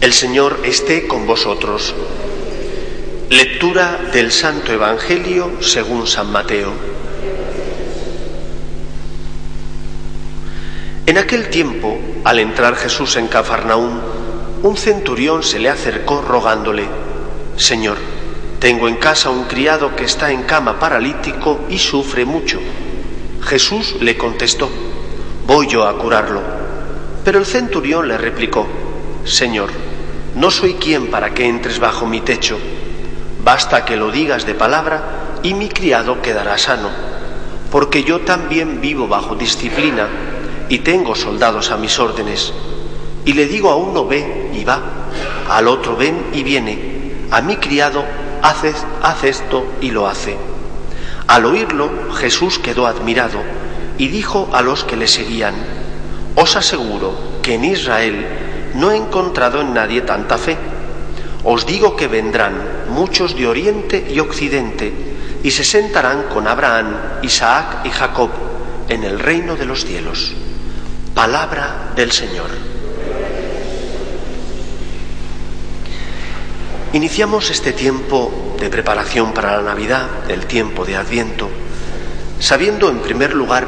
El Señor esté con vosotros. Lectura del Santo Evangelio según San Mateo. En aquel tiempo, al entrar Jesús en Cafarnaúm, un centurión se le acercó rogándole, Señor, tengo en casa un criado que está en cama paralítico y sufre mucho. Jesús le contestó, voy yo a curarlo. Pero el centurión le replicó, Señor, no soy quien para que entres bajo mi techo. Basta que lo digas de palabra y mi criado quedará sano, porque yo también vivo bajo disciplina y tengo soldados a mis órdenes. Y le digo a uno ve y va, al otro ven y viene, a mi criado haz, esto y lo hace. Al oírlo, Jesús quedó admirado y dijo a los que le seguían, Os aseguro que en Israel no he encontrado en nadie tanta fe. Os digo que vendrán muchos de oriente y occidente y se sentarán con Abraham, Isaac y Jacob en el reino de los cielos. Palabra del Señor. Iniciamos este tiempo de preparación para la Navidad, el tiempo de Adviento, sabiendo en primer lugar,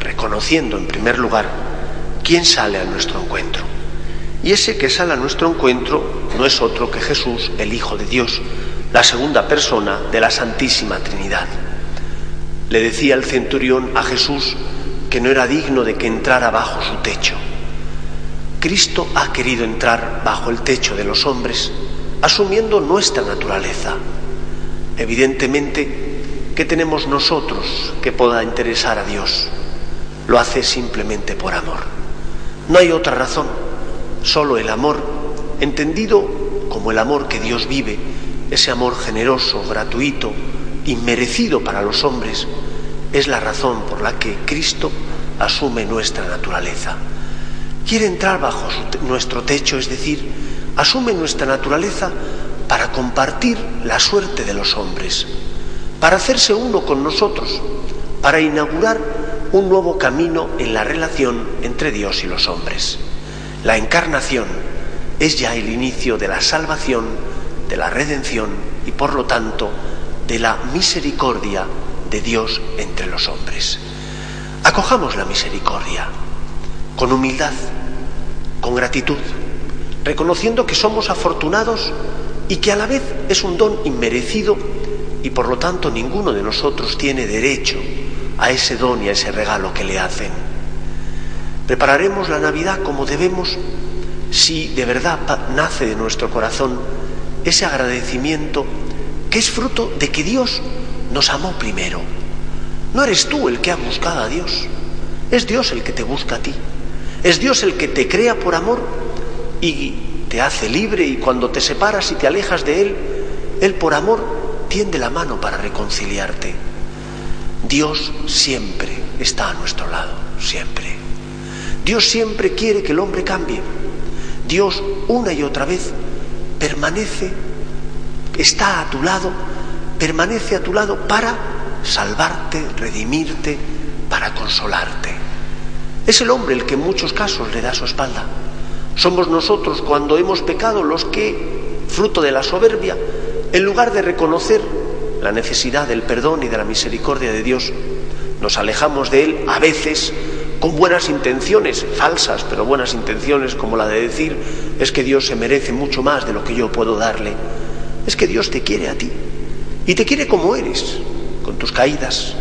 reconociendo en primer lugar, quién sale a nuestro encuentro. Y ese que sale a nuestro encuentro no es otro que Jesús, el Hijo de Dios, la segunda persona de la Santísima Trinidad. Le decía el centurión a Jesús que no era digno de que entrara bajo su techo. Cristo ha querido entrar bajo el techo de los hombres asumiendo nuestra naturaleza. Evidentemente, ¿qué tenemos nosotros que pueda interesar a Dios? Lo hace simplemente por amor. No hay otra razón, solo el amor, entendido como el amor que Dios vive, ese amor generoso, gratuito, inmerecido para los hombres, es la razón por la que Cristo asume nuestra naturaleza. Quiere entrar bajo nuestro techo, es decir, asume nuestra naturaleza para compartir la suerte de los hombres, para hacerse uno con nosotros, para inaugurar un nuevo camino en la relación entre Dios y los hombres. La encarnación es ya el inicio de la salvación, de la redención y por lo tanto de la misericordia de Dios entre los hombres. Acojamos la misericordia con humildad, con gratitud reconociendo que somos afortunados y que a la vez es un don inmerecido y por lo tanto ninguno de nosotros tiene derecho a ese don y a ese regalo que le hacen. Prepararemos la Navidad como debemos si de verdad nace de nuestro corazón ese agradecimiento que es fruto de que Dios nos amó primero. No eres tú el que ha buscado a Dios, es Dios el que te busca a ti. Es Dios el que te crea por amor y te hace libre y cuando te separas y te alejas de Él, Él por amor tiende la mano para reconciliarte. Dios siempre está a nuestro lado, siempre. Dios siempre quiere que el hombre cambie. Dios una y otra vez permanece, está a tu lado, permanece a tu lado para salvarte, redimirte, para consolarte. Es el hombre el que en muchos casos le da su espalda. Somos nosotros cuando hemos pecado los que, fruto de la soberbia, en lugar de reconocer la necesidad del perdón y de la misericordia de Dios, nos alejamos de Él a veces con buenas intenciones, falsas, pero buenas intenciones, como la de decir, es que Dios se merece mucho más de lo que yo puedo darle. Es que Dios te quiere a ti y te quiere como eres, con tus caídas,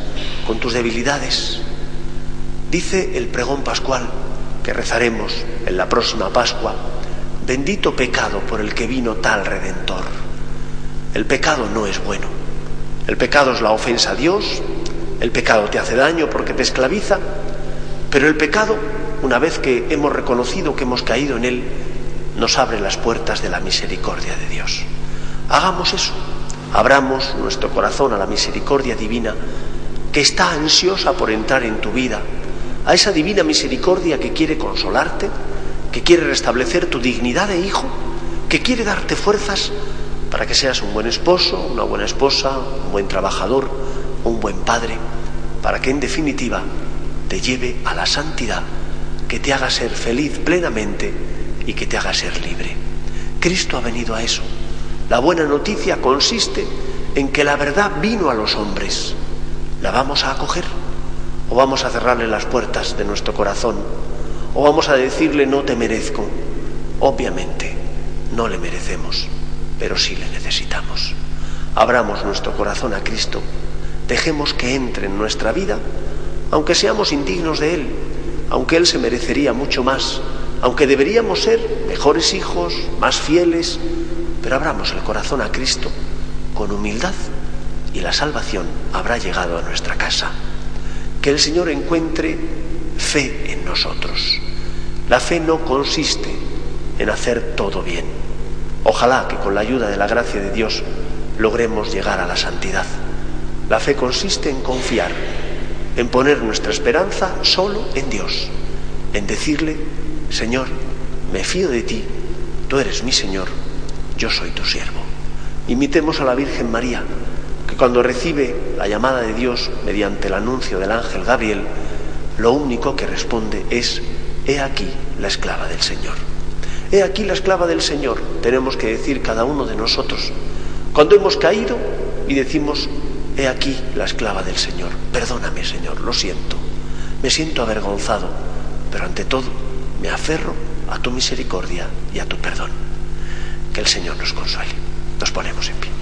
con tus debilidades. Dice el pregón pascual, que rezaremos en la próxima Pascua, bendito pecado por el que vino tal redentor. El pecado no es bueno. El pecado es la ofensa a Dios, el pecado te hace daño porque te esclaviza, pero el pecado, una vez que hemos reconocido que hemos caído en él, nos abre las puertas de la misericordia de Dios. Hagamos eso, abramos nuestro corazón a la misericordia divina que está ansiosa por entrar en tu vida a esa divina misericordia que quiere consolarte, que quiere restablecer tu dignidad de hijo, que quiere darte fuerzas para que seas un buen esposo, una buena esposa, un buen trabajador, un buen padre, para que en definitiva te lleve a la santidad, que te haga ser feliz plenamente y que te haga ser libre. Cristo ha venido a eso. La buena noticia consiste en que la verdad vino a los hombres. ¿La vamos a acoger? ¿O vamos a cerrarle las puertas de nuestro corazón? ¿O vamos a decirle no te merezco? Obviamente, no le merecemos, pero sí le necesitamos. Abramos nuestro corazón a Cristo, dejemos que entre en nuestra vida, aunque seamos indignos de Él, aunque Él se merecería mucho más, aunque deberíamos ser mejores hijos, más fieles, pero abramos el corazón a Cristo con humildad y la salvación habrá llegado a nuestra casa. Que el Señor encuentre fe en nosotros. La fe no consiste en hacer todo bien. Ojalá que con la ayuda de la gracia de Dios logremos llegar a la santidad. La fe consiste en confiar, en poner nuestra esperanza solo en Dios, en decirle, Señor, me fío de ti, tú eres mi Señor, yo soy tu siervo. Imitemos a la Virgen María, que cuando recibe la llamada de Dios mediante el anuncio del ángel Gabriel, lo único que responde es, he aquí la esclava del Señor. He aquí la esclava del Señor, tenemos que decir cada uno de nosotros. Cuando hemos caído y decimos, he aquí la esclava del Señor, perdóname Señor, lo siento, me siento avergonzado, pero ante todo me aferro a tu misericordia y a tu perdón. Que el Señor nos consuele. Nos ponemos en pie.